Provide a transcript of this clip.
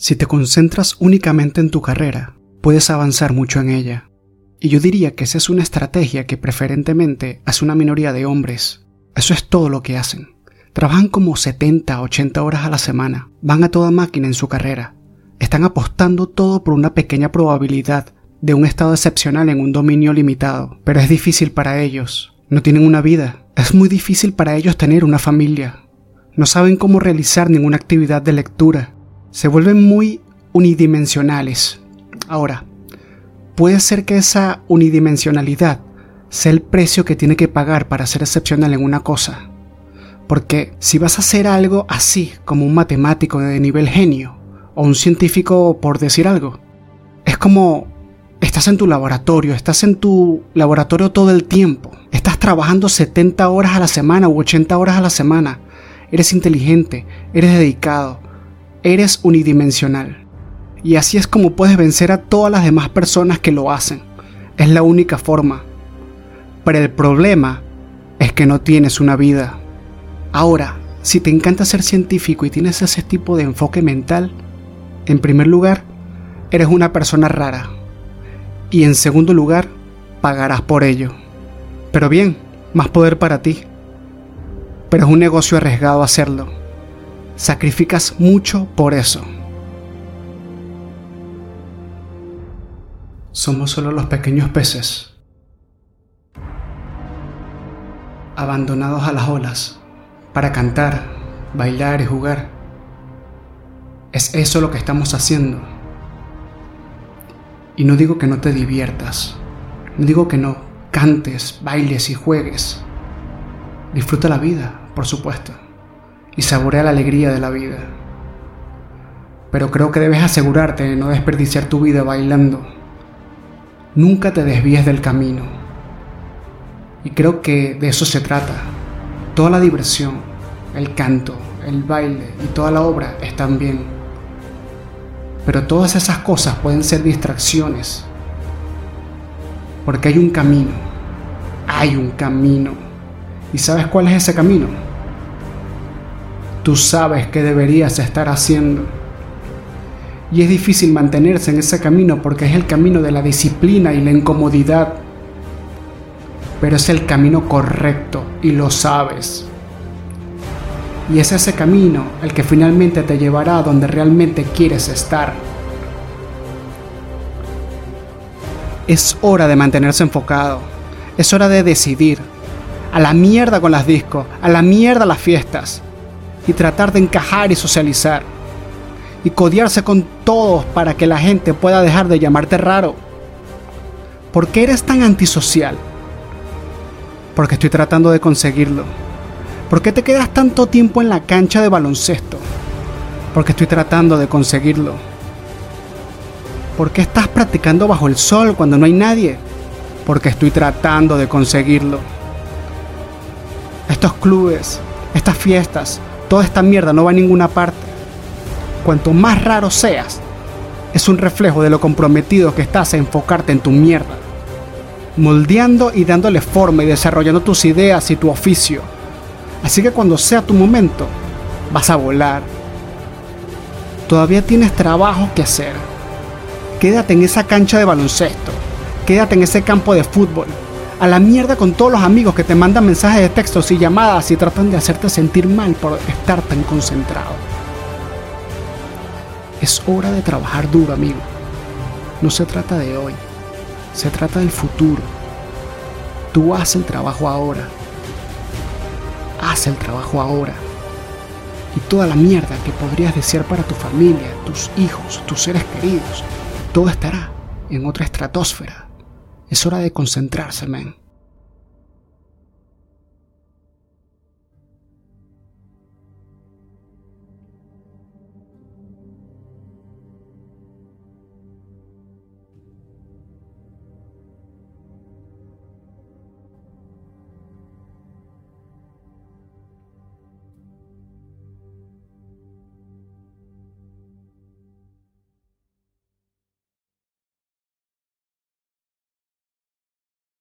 Si te concentras únicamente en tu carrera, puedes avanzar mucho en ella. Y yo diría que esa es una estrategia que preferentemente hace una minoría de hombres. Eso es todo lo que hacen. Trabajan como 70, 80 horas a la semana, van a toda máquina en su carrera, están apostando todo por una pequeña probabilidad de un estado excepcional en un dominio limitado, pero es difícil para ellos, no tienen una vida, es muy difícil para ellos tener una familia, no saben cómo realizar ninguna actividad de lectura, se vuelven muy unidimensionales. Ahora, puede ser que esa unidimensionalidad sea el precio que tiene que pagar para ser excepcional en una cosa. Porque si vas a hacer algo así como un matemático de nivel genio, o un científico por decir algo, es como estás en tu laboratorio, estás en tu laboratorio todo el tiempo, estás trabajando 70 horas a la semana u 80 horas a la semana, eres inteligente, eres dedicado, eres unidimensional. Y así es como puedes vencer a todas las demás personas que lo hacen. Es la única forma. Pero el problema es que no tienes una vida. Ahora, si te encanta ser científico y tienes ese tipo de enfoque mental, en primer lugar, eres una persona rara. Y en segundo lugar, pagarás por ello. Pero bien, más poder para ti. Pero es un negocio arriesgado hacerlo. Sacrificas mucho por eso. Somos solo los pequeños peces, abandonados a las olas, para cantar, bailar y jugar. Es eso lo que estamos haciendo. Y no digo que no te diviertas, no digo que no cantes, bailes y juegues. Disfruta la vida, por supuesto, y saborea la alegría de la vida. Pero creo que debes asegurarte de no desperdiciar tu vida bailando. Nunca te desvíes del camino. Y creo que de eso se trata. Toda la diversión, el canto, el baile y toda la obra están bien pero todas esas cosas pueden ser distracciones. Porque hay un camino. Hay un camino. ¿Y sabes cuál es ese camino? Tú sabes qué deberías estar haciendo. Y es difícil mantenerse en ese camino porque es el camino de la disciplina y la incomodidad. Pero es el camino correcto y lo sabes. Y es ese camino el que finalmente te llevará a donde realmente quieres estar. Es hora de mantenerse enfocado. Es hora de decidir. A la mierda con las discos, a la mierda las fiestas. Y tratar de encajar y socializar. Y codiarse con todos para que la gente pueda dejar de llamarte raro. ¿Por qué eres tan antisocial? Porque estoy tratando de conseguirlo. ¿Por qué te quedas tanto tiempo en la cancha de baloncesto? Porque estoy tratando de conseguirlo. ¿Por qué estás practicando bajo el sol cuando no hay nadie? Porque estoy tratando de conseguirlo. Estos clubes, estas fiestas, toda esta mierda no va a ninguna parte. Cuanto más raro seas, es un reflejo de lo comprometido que estás a enfocarte en tu mierda. Moldeando y dándole forma y desarrollando tus ideas y tu oficio Así que cuando sea tu momento, vas a volar. Todavía tienes trabajo que hacer. Quédate en esa cancha de baloncesto. Quédate en ese campo de fútbol. A la mierda con todos los amigos que te mandan mensajes de textos y llamadas y tratan de hacerte sentir mal por estar tan concentrado. Es hora de trabajar duro, amigo. No se trata de hoy. Se trata del futuro. Tú haces el trabajo ahora haz el trabajo ahora. Y toda la mierda que podrías desear para tu familia, tus hijos, tus seres queridos, todo estará en otra estratosfera. Es hora de concentrarse, men.